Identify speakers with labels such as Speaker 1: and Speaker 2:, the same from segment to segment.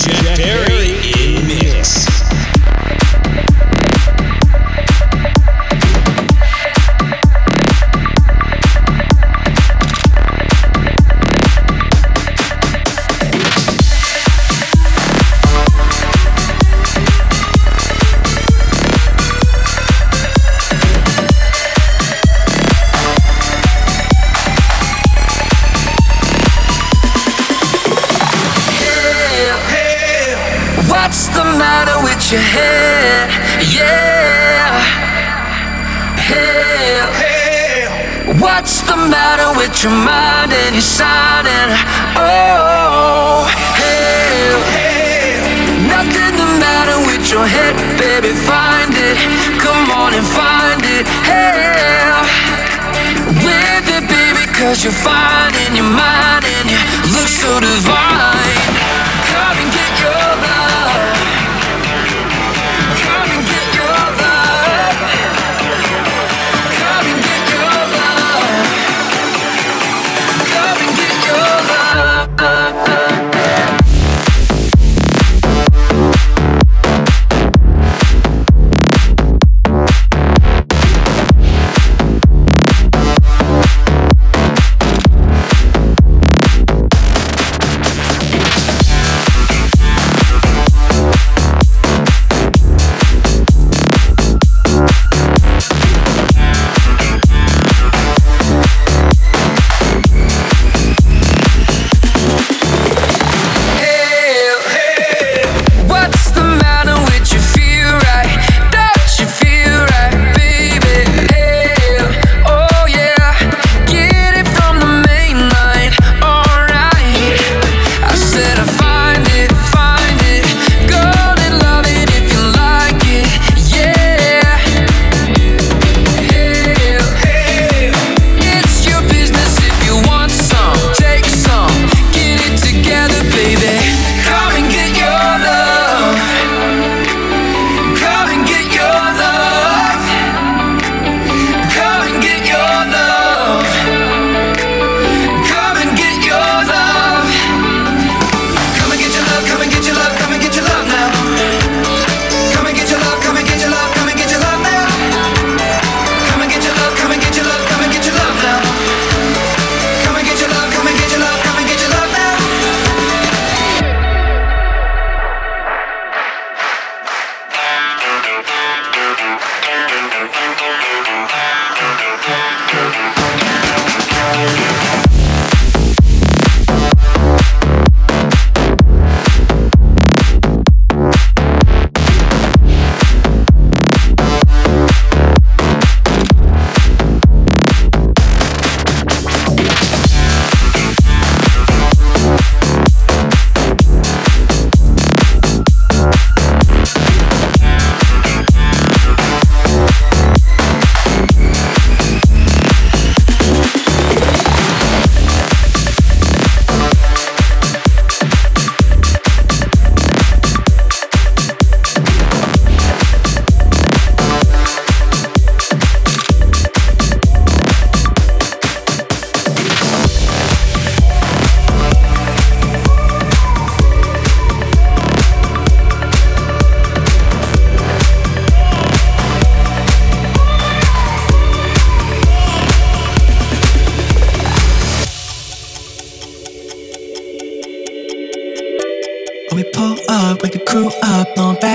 Speaker 1: Jerry. Barry. Cause you're fine in your mind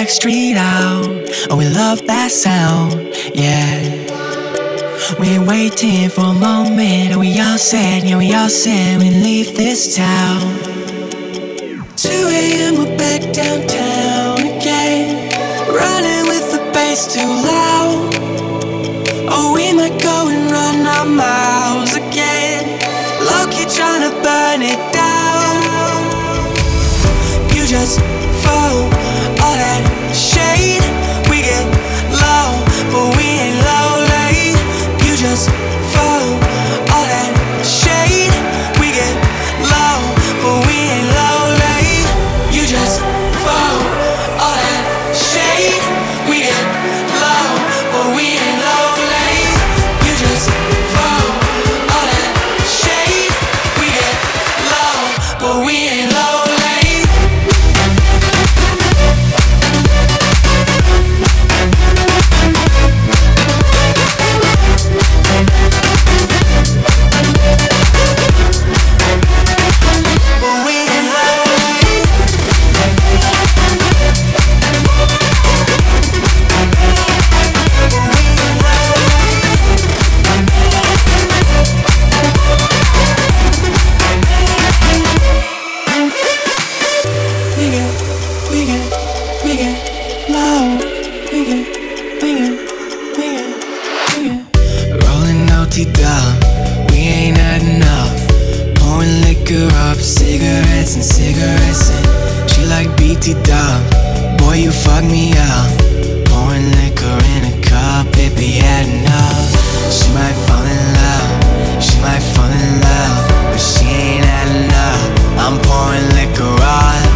Speaker 1: back street out. Oh, we love that sound, yeah. We're waiting for a moment, and we all said, yeah, we all said we leave this town. 2 a.m. we're back downtown again, running with the bass too loud. Oh, we might go and run our mouth. empty dollar. We ain't had enough. Pouring liquor up, cigarettes and cigarettes. And she like BT dub. Boy, you fuck me up. Pouring liquor in a cup,
Speaker 2: it be had enough. She might fall
Speaker 1: in love. She might fall in love. But she ain't had enough. I'm pouring liquor up.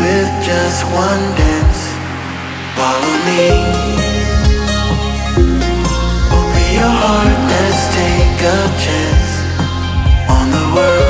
Speaker 1: with just one dance. Follow me. Open your heart, let's take a chance on the world.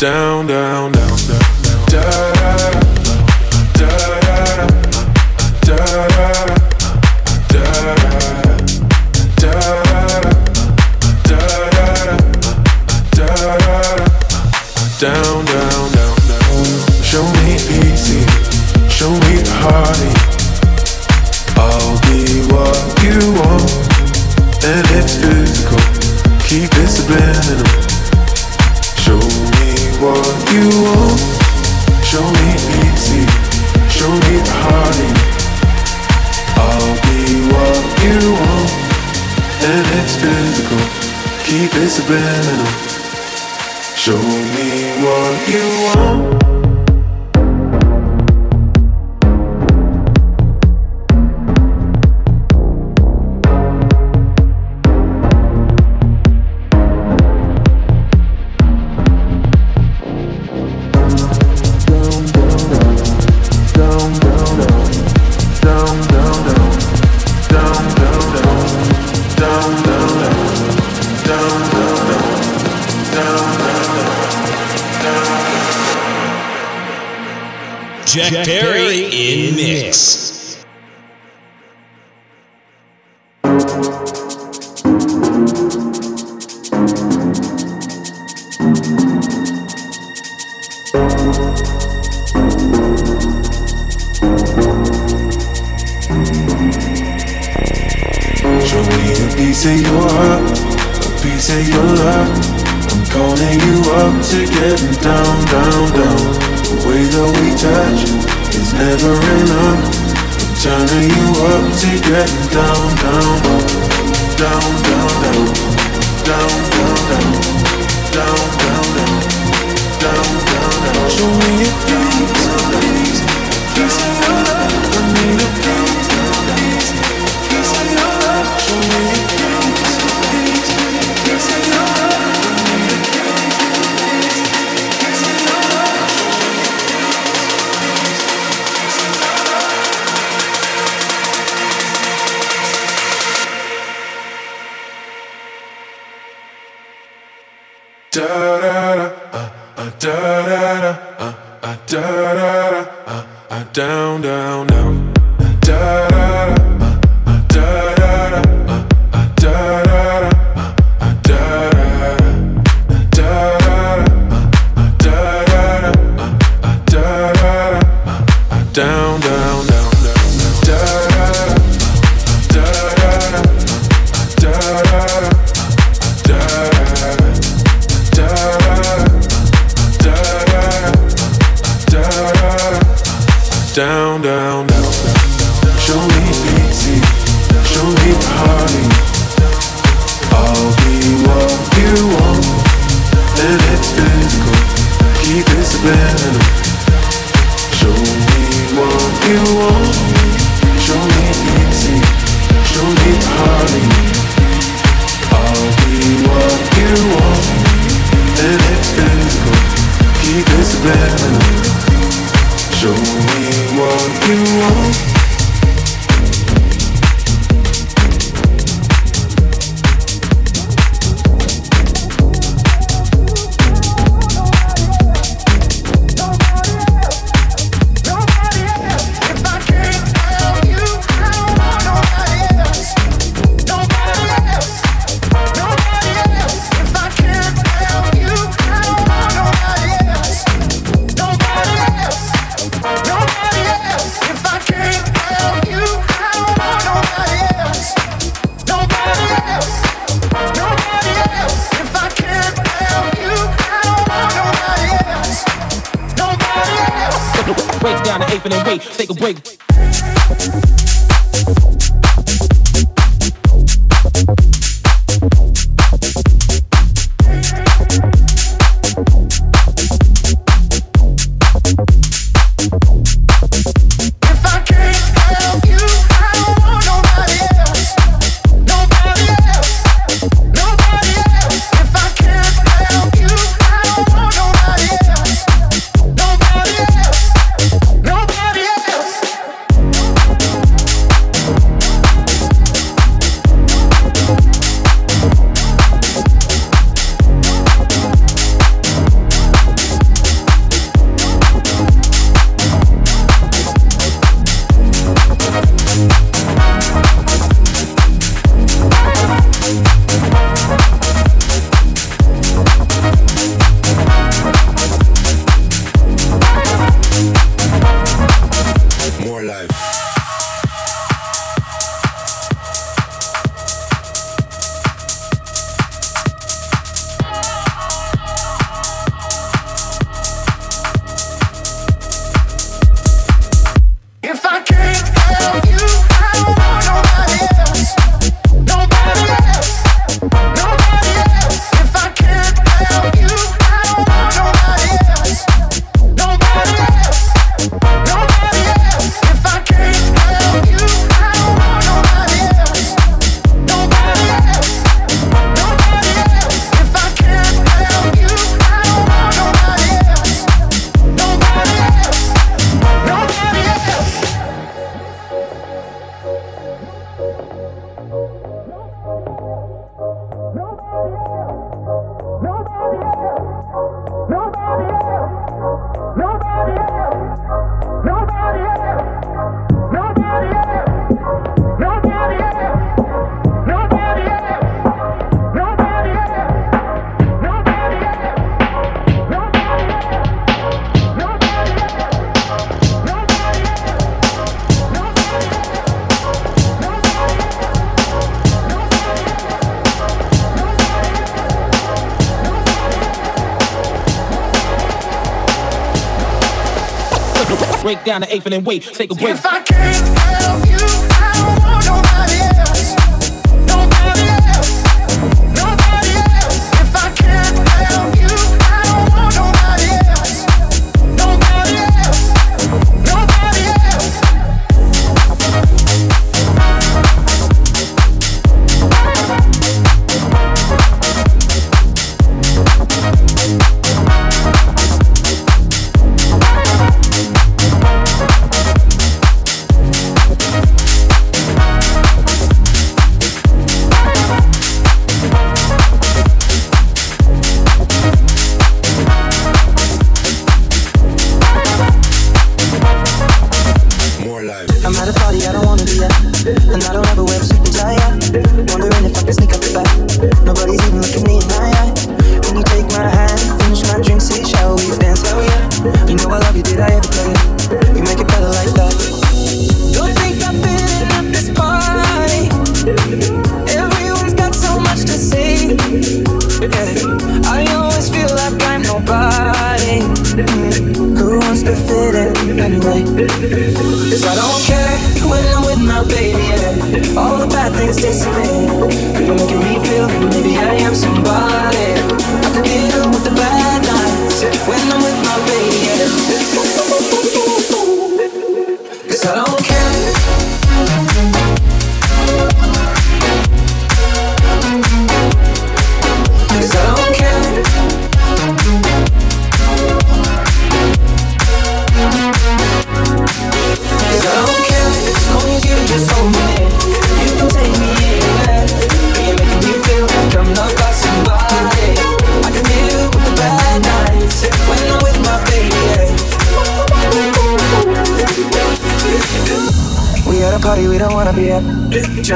Speaker 1: Down,
Speaker 3: criminal break down the eighth and then wait. Take a break.
Speaker 4: If I
Speaker 5: can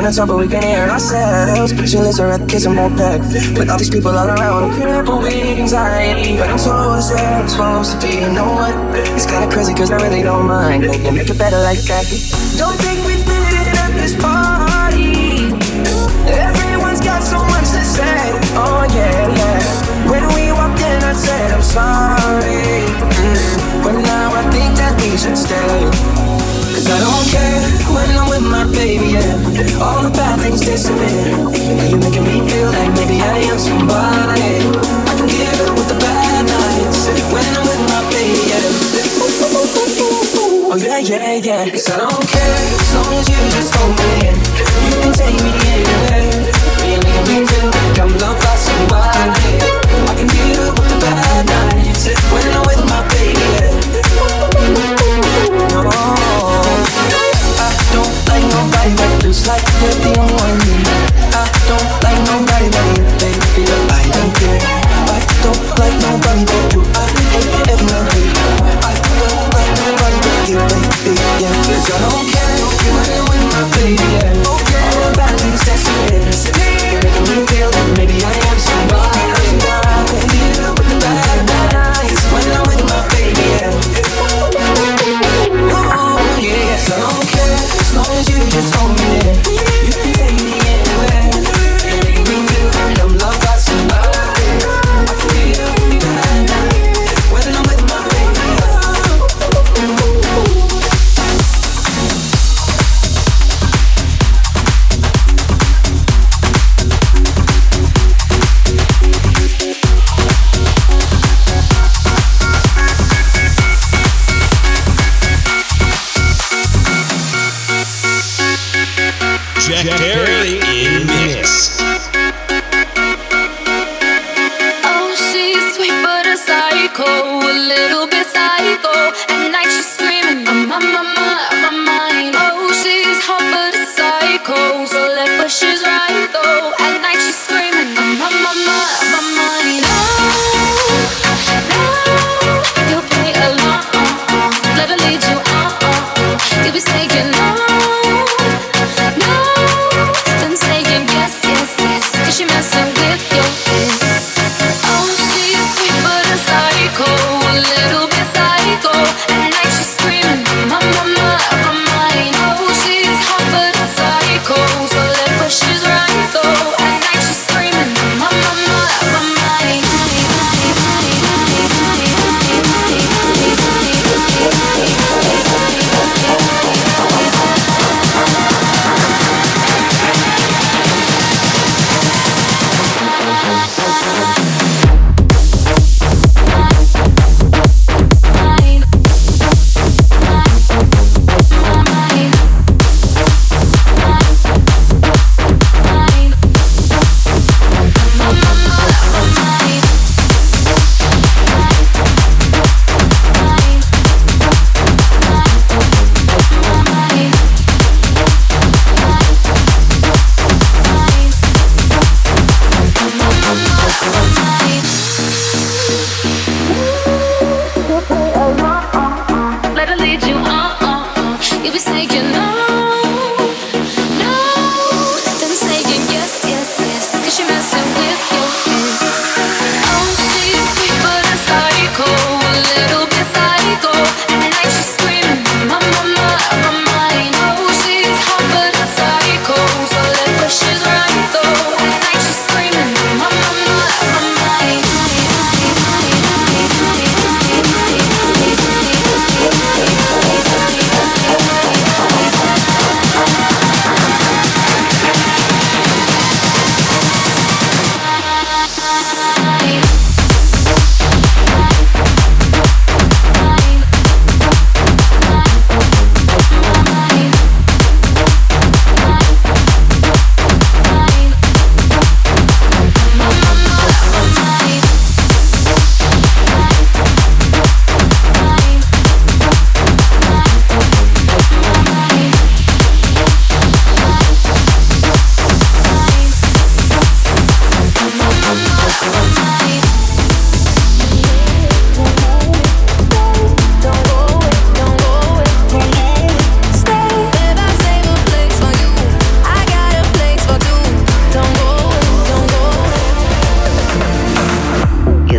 Speaker 5: on top, but we can hear ourselves. Speechless, I'd rather kiss a backpack. With all these people all around, I'm crippled with anxiety. But I'm told it's where I'm supposed to be. You know what? It's kinda crazy, cause I really don't mind. They can make it better like that. Don't think we fit at this party. Everyone's got so much to say. Oh, yeah, yeah. When we walked in, I said, I'm sorry. Mm-hmm. But now I think that we should stay. Cause I don't care when I'm with my baby, yeah. All the bad things disappear. Now you're making me feel like maybe I am somebody. I can deal with the bad nights when I'm with my baby, yeah. Oh yeah, yeah, yeah. Cause I don't care as long as you just hold me in. You can take me anywhere. Like you're the only one. I don't like nobody but you, baby.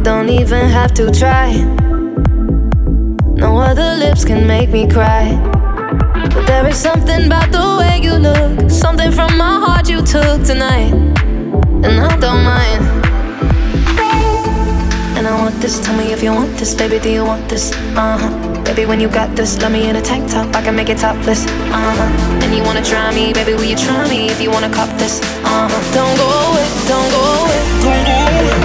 Speaker 5: don't
Speaker 6: even have to try. No other lips can make me cry. But there is something about the way you look, something from my heart you took tonight. And I don't mind. And I want this, tell me if you want this, baby, do you want this? Uh huh. Baby, when you got this, let me in a tank top, I can make it topless. Uh huh. And you wanna try me, baby, will you try me if you wanna cop this? Uh huh. Don't go away, don't go away, don't go away.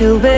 Speaker 6: to be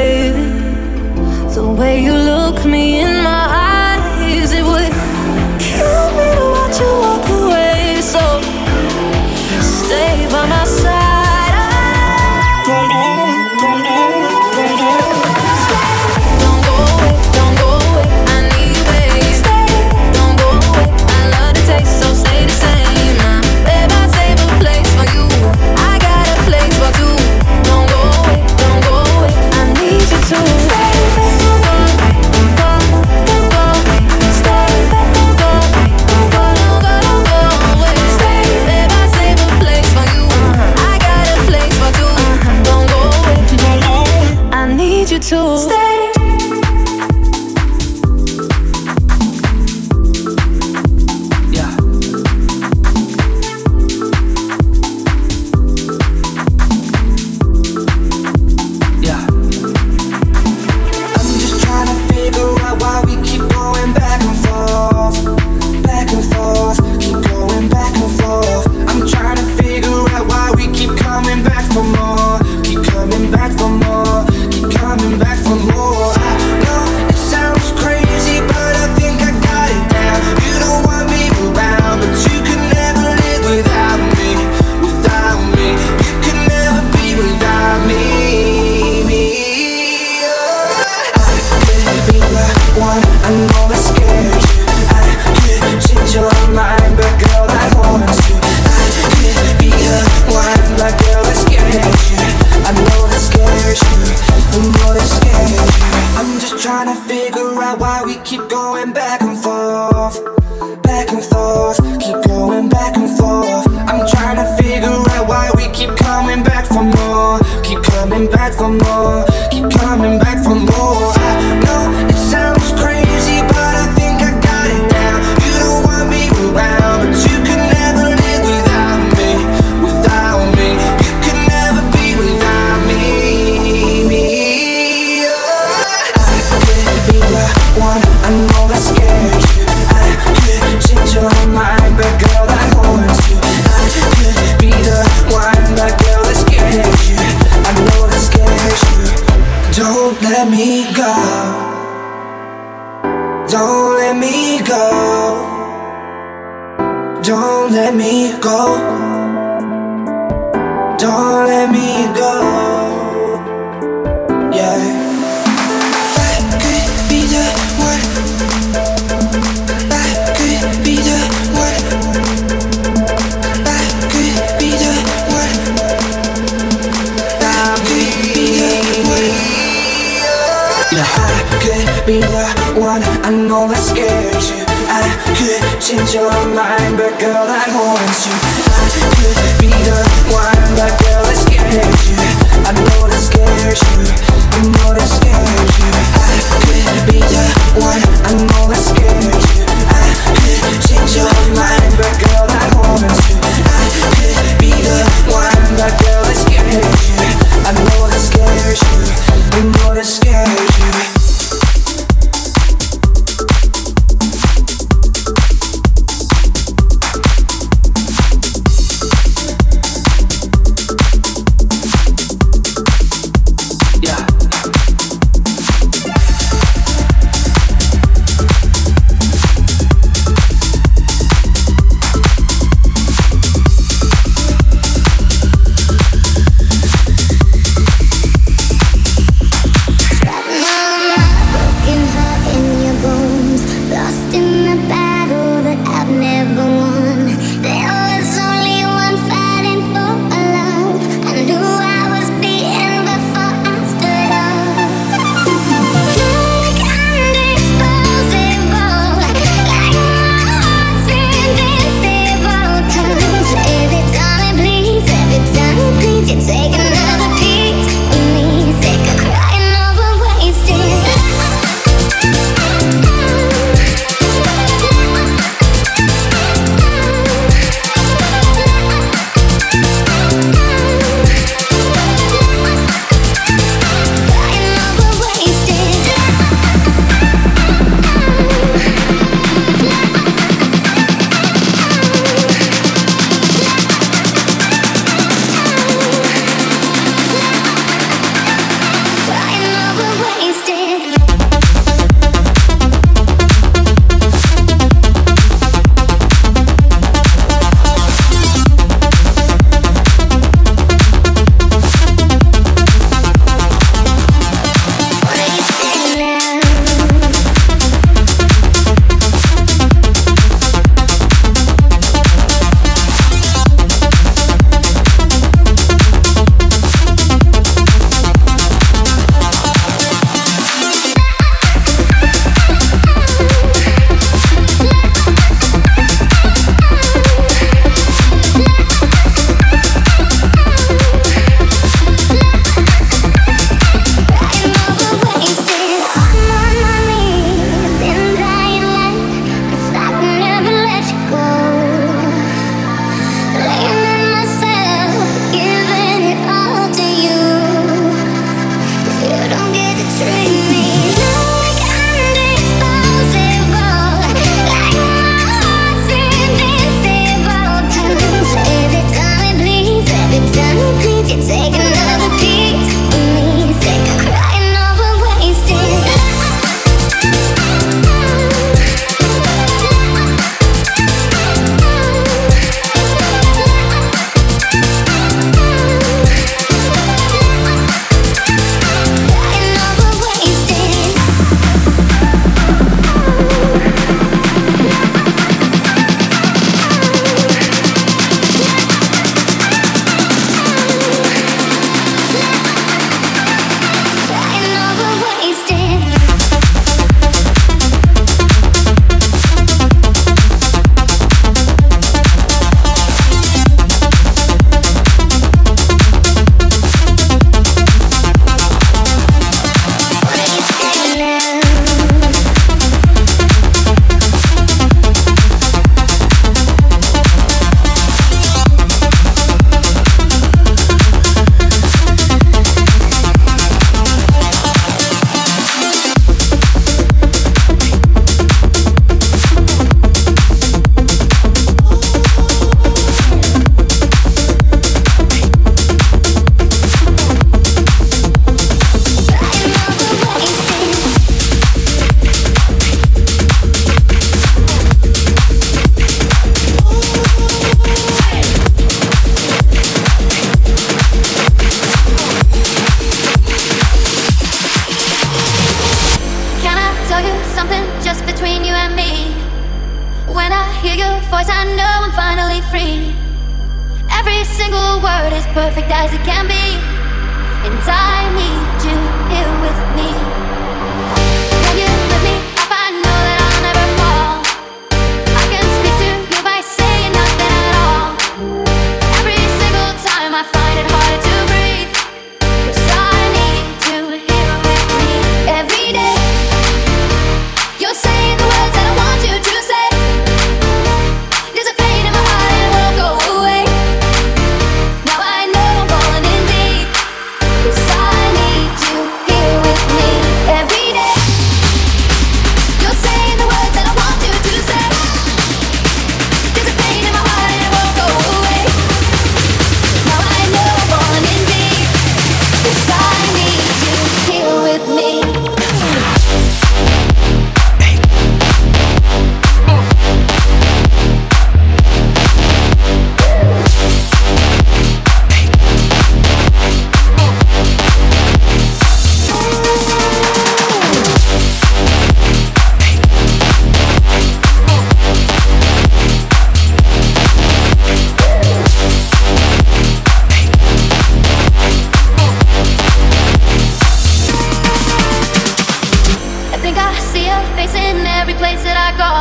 Speaker 6: go.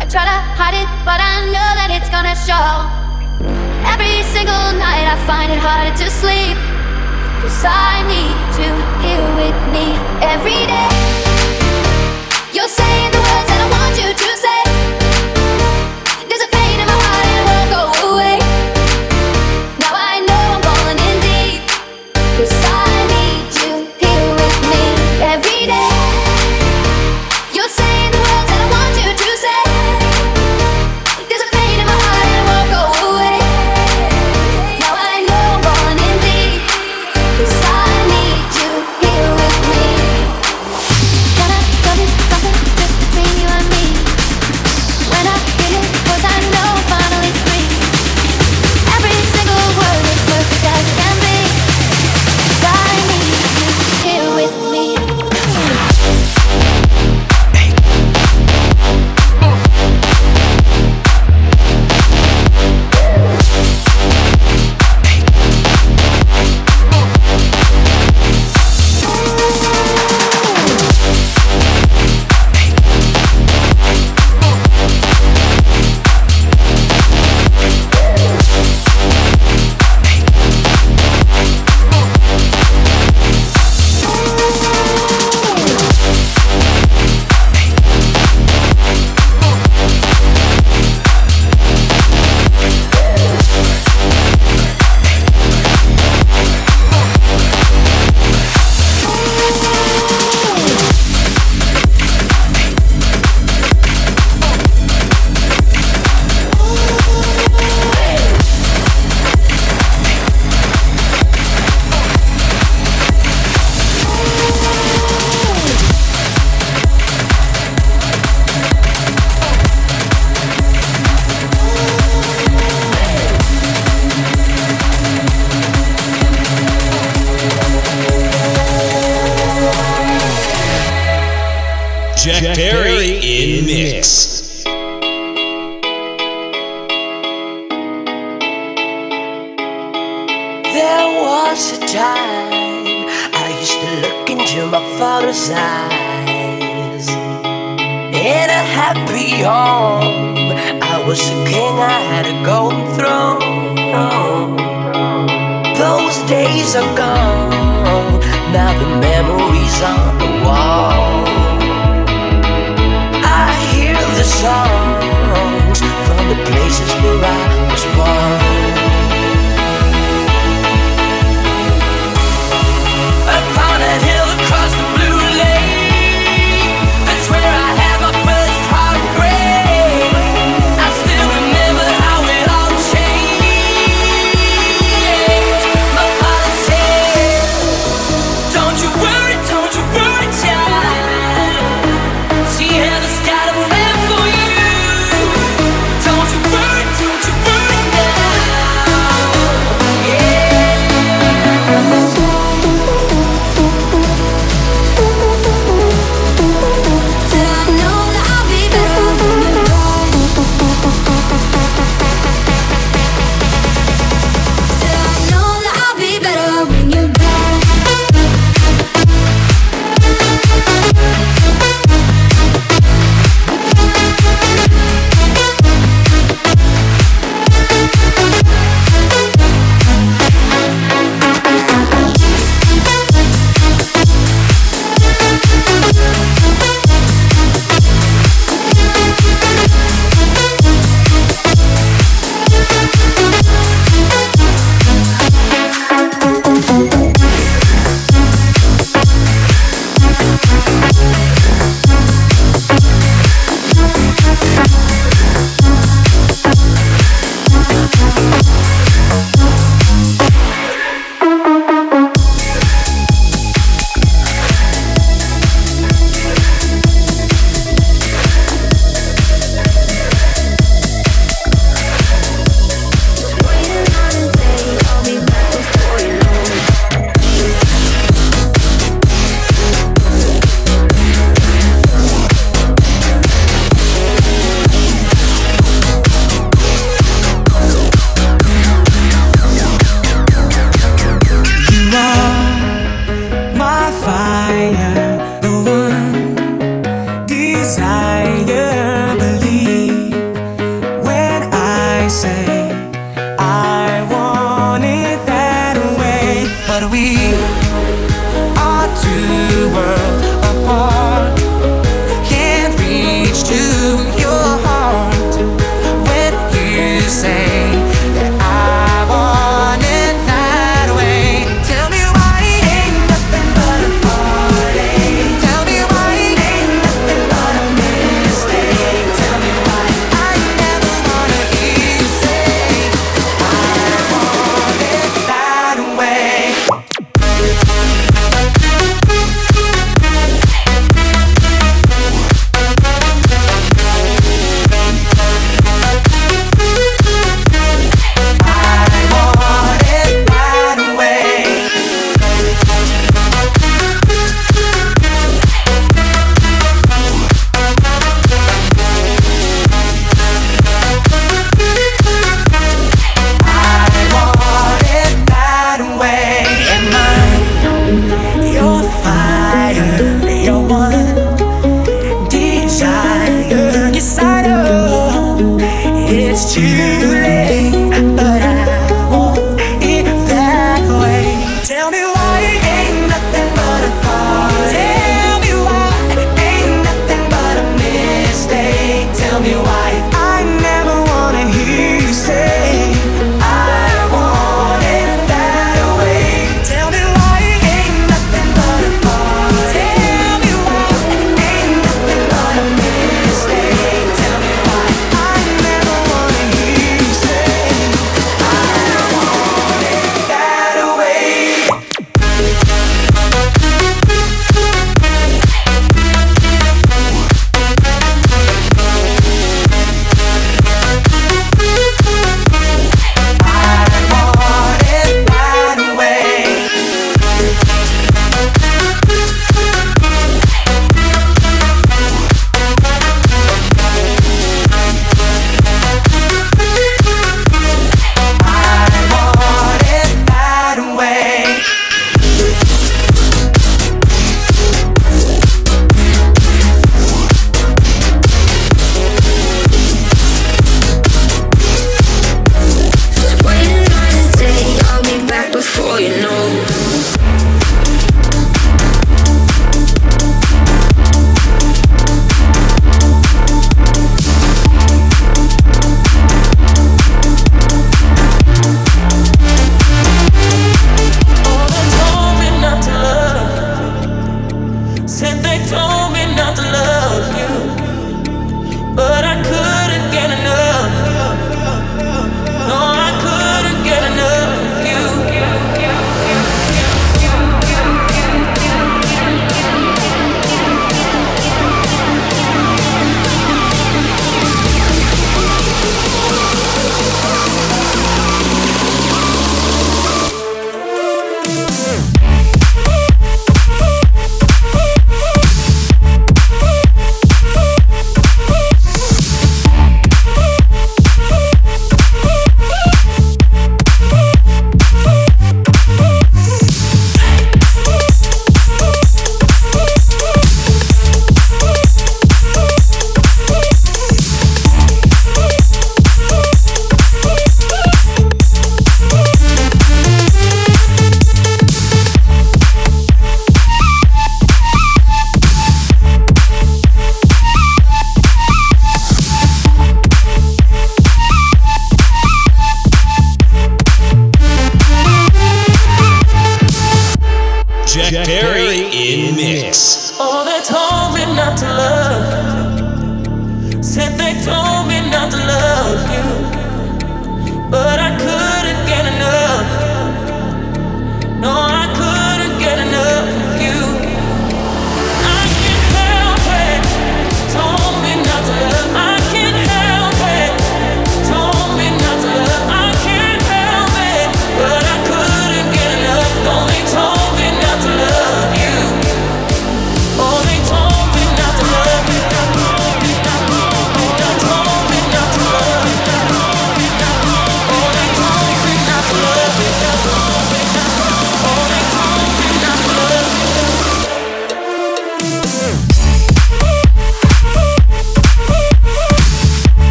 Speaker 6: I try to hide it,
Speaker 5: but I know that it's gonna show. Every single night I find it harder to sleep. Cause I
Speaker 7: need you here with me
Speaker 8: every day.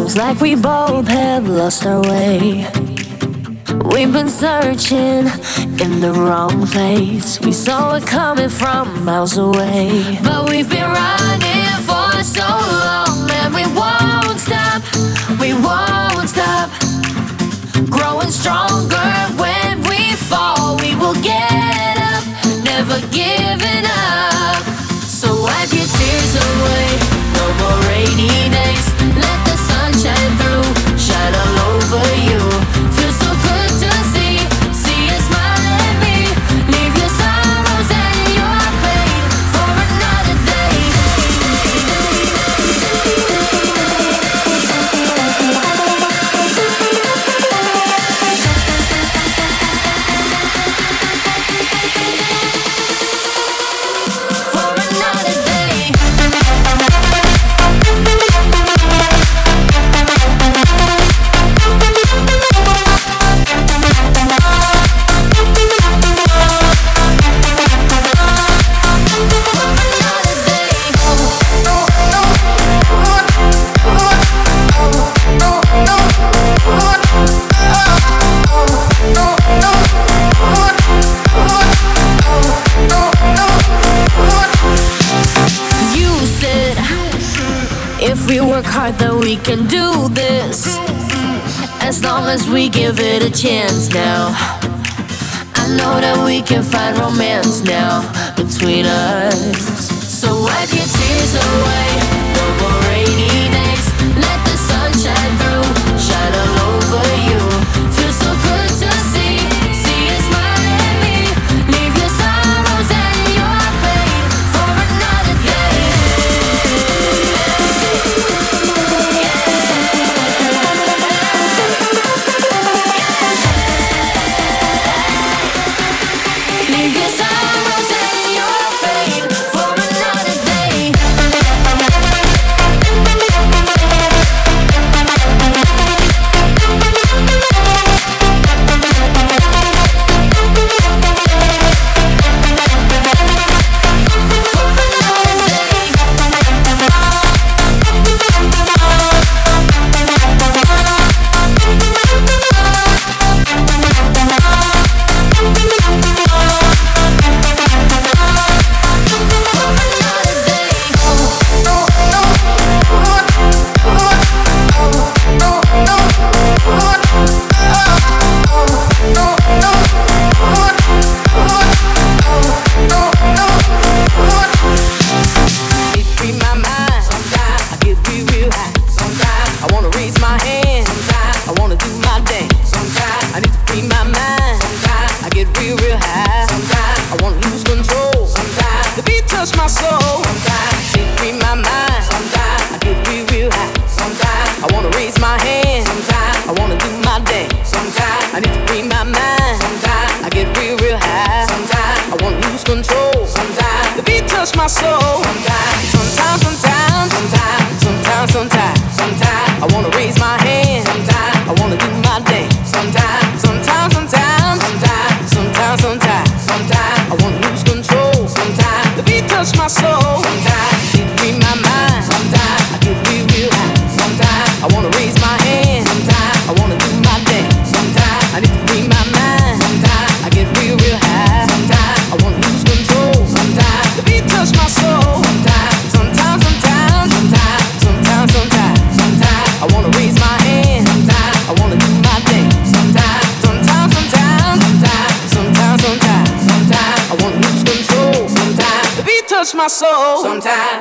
Speaker 8: Seems like we both have lost our way. We've been searching in the wrong place. We saw it coming from miles away. But we've been running for so long, and we won't stop. We won't stop. Growing stronger when we fall. We will get up, never giving up. So wipe your tears away. No more rainy days and I'm can do this as long as we give it a chance now. I know that we can find romance now between us.
Speaker 9: soul. Sometimes.